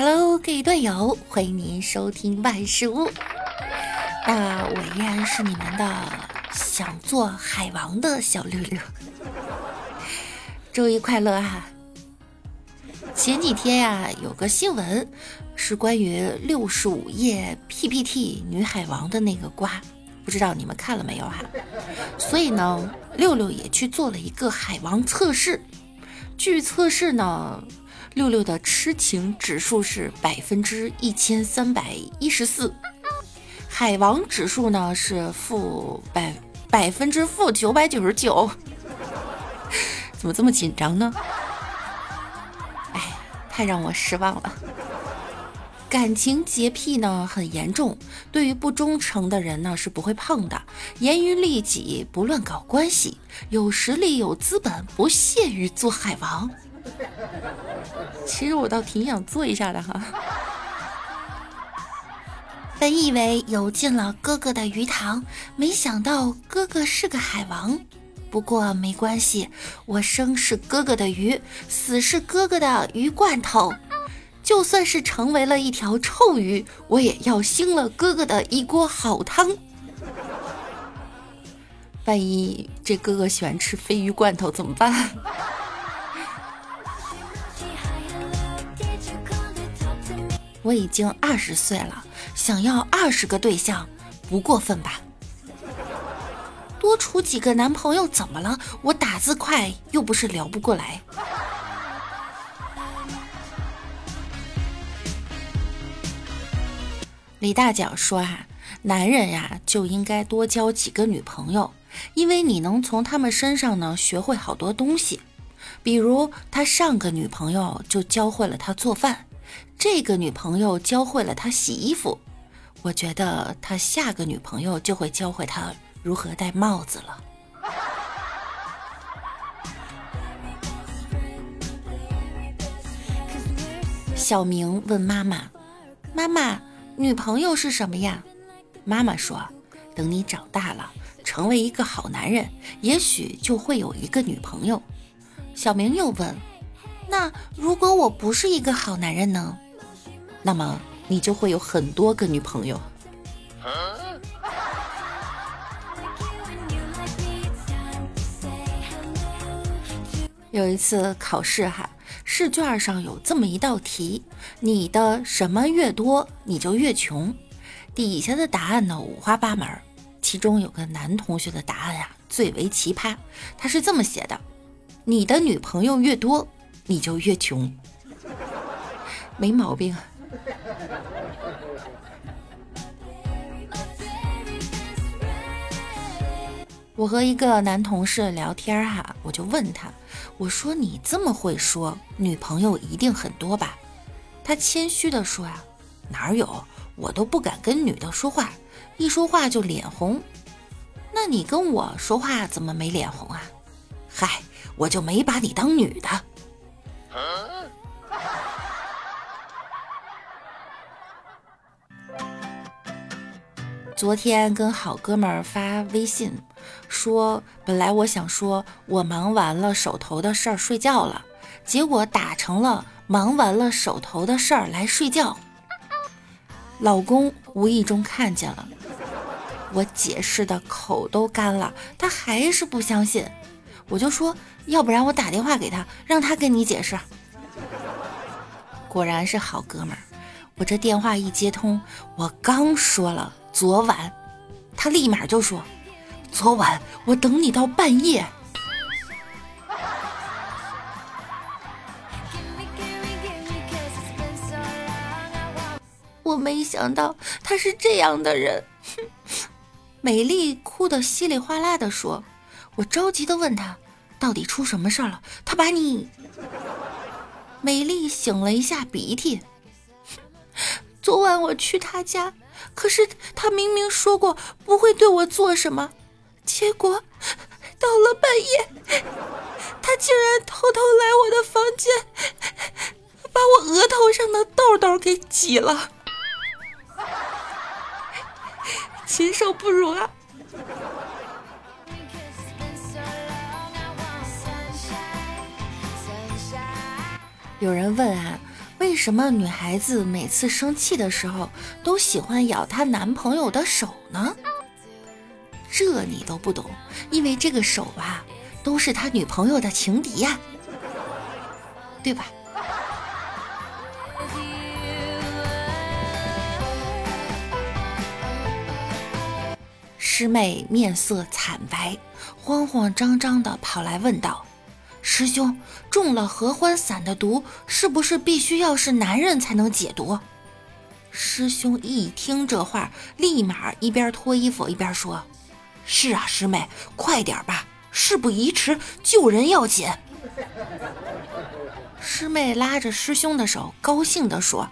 Hello，各位段友，欢迎您收听万事屋。那我依然是你们的想做海王的小六六。周一快乐哈！前几天呀，有个新闻是关于六十五页 PPT 女海王的那个瓜，不知道你们看了没有哈？所以呢，六六也去做了一个海王测试。据测试呢。六六的痴情指数是百分之一千三百一十四，海王指数呢是负百百分之负九百九十九，怎么这么紧张呢？哎，太让我失望了。感情洁癖呢很严重，对于不忠诚的人呢是不会碰的，严于律己，不乱搞关系，有实力有资本，不屑于做海王。其实我倒挺想做一下的哈。本以为游进了哥哥的鱼塘，没想到哥哥是个海王。不过没关系，我生是哥哥的鱼，死是哥哥的鱼罐头。就算是成为了一条臭鱼，我也要兴了哥哥的一锅好汤。万一这哥哥喜欢吃鲱鱼罐头怎么办？我已经二十岁了，想要二十个对象，不过分吧？多处几个男朋友怎么了？我打字快，又不是聊不过来。李大脚说啊，男人呀就应该多交几个女朋友，因为你能从他们身上呢学会好多东西。比如他上个女朋友就教会了他做饭。这个女朋友教会了他洗衣服，我觉得他下个女朋友就会教会他如何戴帽子了。小明问妈妈：“妈妈，女朋友是什么呀？”妈妈说：“等你长大了，成为一个好男人，也许就会有一个女朋友。”小明又问：“那如果我不是一个好男人呢？”那么你就会有很多个女朋友。有一次考试哈，试卷上有这么一道题：你的什么越多，你就越穷。底下的答案呢五花八门，其中有个男同学的答案呀最为奇葩，他是这么写的：你的女朋友越多，你就越穷。没毛病。我和一个男同事聊天哈，我就问他，我说你这么会说，女朋友一定很多吧？他谦虚的说呀，哪有，我都不敢跟女的说话，一说话就脸红。那你跟我说话怎么没脸红啊？嗨，我就没把你当女的。昨天跟好哥们儿发微信，说本来我想说我忙完了手头的事儿睡觉了，结果打成了忙完了手头的事儿来睡觉。老公无意中看见了，我解释的口都干了，他还是不相信，我就说要不然我打电话给他，让他跟你解释。果然是好哥们儿，我这电话一接通，我刚说了。昨晚，他立马就说：“昨晚我等你到半夜。”我没想到他是这样的人。美丽哭得稀里哗啦的说：“我着急的问他，到底出什么事了？他把你……”美丽擤了一下鼻涕。昨晚我去他家。可是他明明说过不会对我做什么，结果到了半夜，他竟然偷偷来我的房间，把我额头上的痘痘给挤了，禽兽不如啊！有人问啊，为什么女孩子每次生气的时候都喜欢咬她男朋友的手呢？这你都不懂，因为这个手啊，都是他女朋友的情敌呀，对吧？师妹面色惨白，慌慌张张的跑来问道：“师兄，中了合欢散的毒，是不是必须要是男人才能解毒？”师兄一听这话，立马一边脱衣服一边说：“是啊，师妹，快点吧，事不宜迟，救人要紧。”师妹拉着师兄的手，高兴地说：“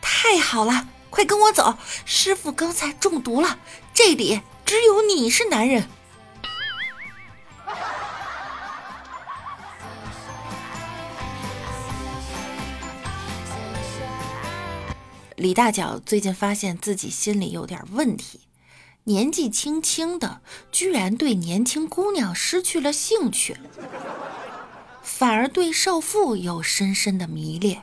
太好了，快跟我走，师傅刚才中毒了，这里……”只有你是男人。李大脚最近发现自己心里有点问题，年纪轻轻的，居然对年轻姑娘失去了兴趣，反而对少妇有深深的迷恋，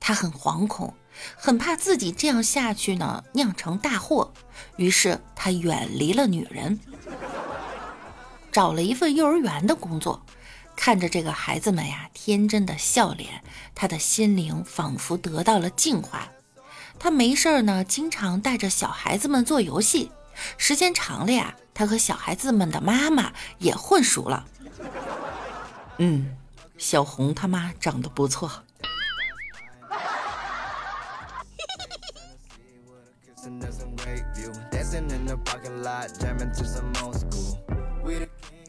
他很惶恐。很怕自己这样下去呢，酿成大祸，于是他远离了女人，找了一份幼儿园的工作。看着这个孩子们呀，天真的笑脸，他的心灵仿佛得到了净化。他没事儿呢，经常带着小孩子们做游戏，时间长了呀，他和小孩子们的妈妈也混熟了。嗯，小红他妈长得不错。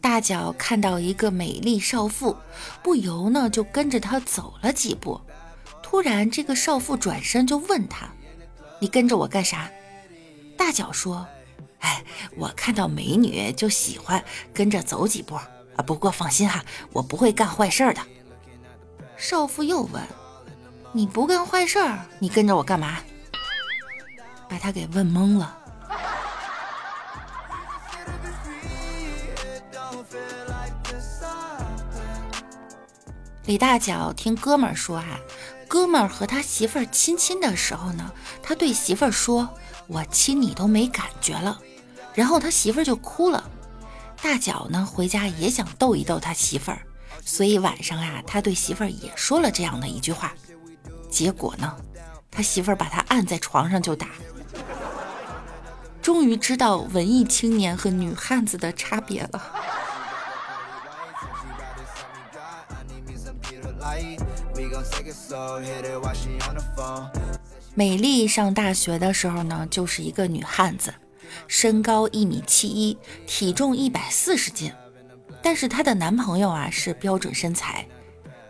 大脚看到一个美丽少妇，不由呢就跟着她走了几步。突然，这个少妇转身就问他：“你跟着我干啥？”大脚说：“哎，我看到美女就喜欢跟着走几步啊。不过放心哈，我不会干坏事的。”少妇又问：“你不干坏事，你跟着我干嘛？”把他给问懵了。李大脚听哥们儿说啊，哥们儿和他媳妇儿亲亲的时候呢，他对媳妇儿说：“我亲你都没感觉了。”然后他媳妇儿就哭了。大脚呢回家也想逗一逗他媳妇儿，所以晚上啊，他对媳妇儿也说了这样的一句话。结果呢，他媳妇儿把他按在床上就打。终于知道文艺青年和女汉子的差别了。美丽上大学的时候呢，就是一个女汉子，身高一米七一，体重一百四十斤。但是她的男朋友啊是标准身材。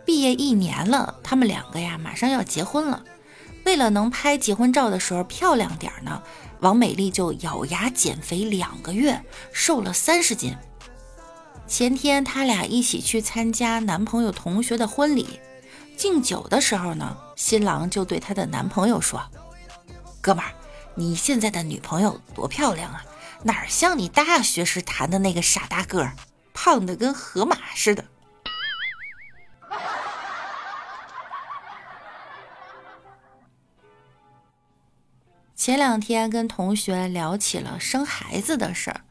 毕业一年了，他们两个呀马上要结婚了。为了能拍结婚照的时候漂亮点呢，王美丽就咬牙减肥两个月，瘦了三十斤。前天他俩一起去参加男朋友同学的婚礼。敬酒的时候呢，新郎就对他的男朋友说：“哥们儿，你现在的女朋友多漂亮啊，哪像你大学时谈的那个傻大个儿，胖的跟河马似的。”前两天跟同学聊起了生孩子的事儿。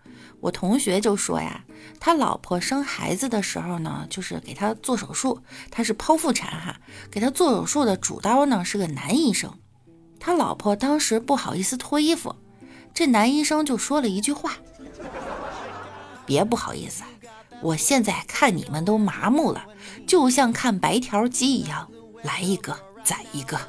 我同学就说呀，他老婆生孩子的时候呢，就是给他做手术，他是剖腹产哈，给他做手术的主刀呢是个男医生，他老婆当时不好意思脱衣服，这男医生就说了一句话：“别不好意思，我现在看你们都麻木了，就像看白条鸡一样，来一个宰一个。”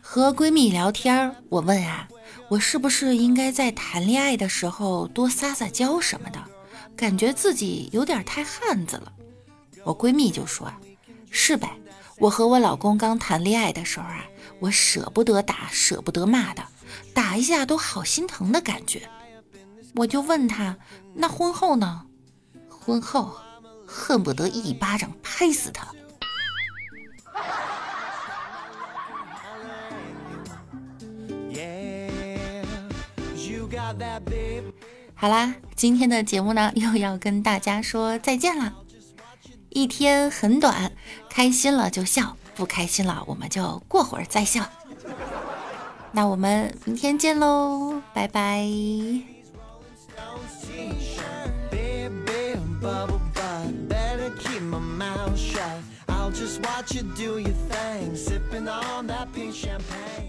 和闺蜜聊天，我问啊，我是不是应该在谈恋爱的时候多撒撒娇什么的？感觉自己有点太汉子了。我闺蜜就说，是呗。我和我老公刚谈恋爱的时候啊，我舍不得打，舍不得骂的，打一下都好心疼的感觉。我就问她，那婚后呢？婚后恨不得一巴掌拍死他。好啦，今天的节目呢又要跟大家说再见了。一天很短，开心了就笑，不开心了我们就过会儿再笑。那我们明天见喽，拜拜。I'll just watch you do your thing, sipping on that pink champagne.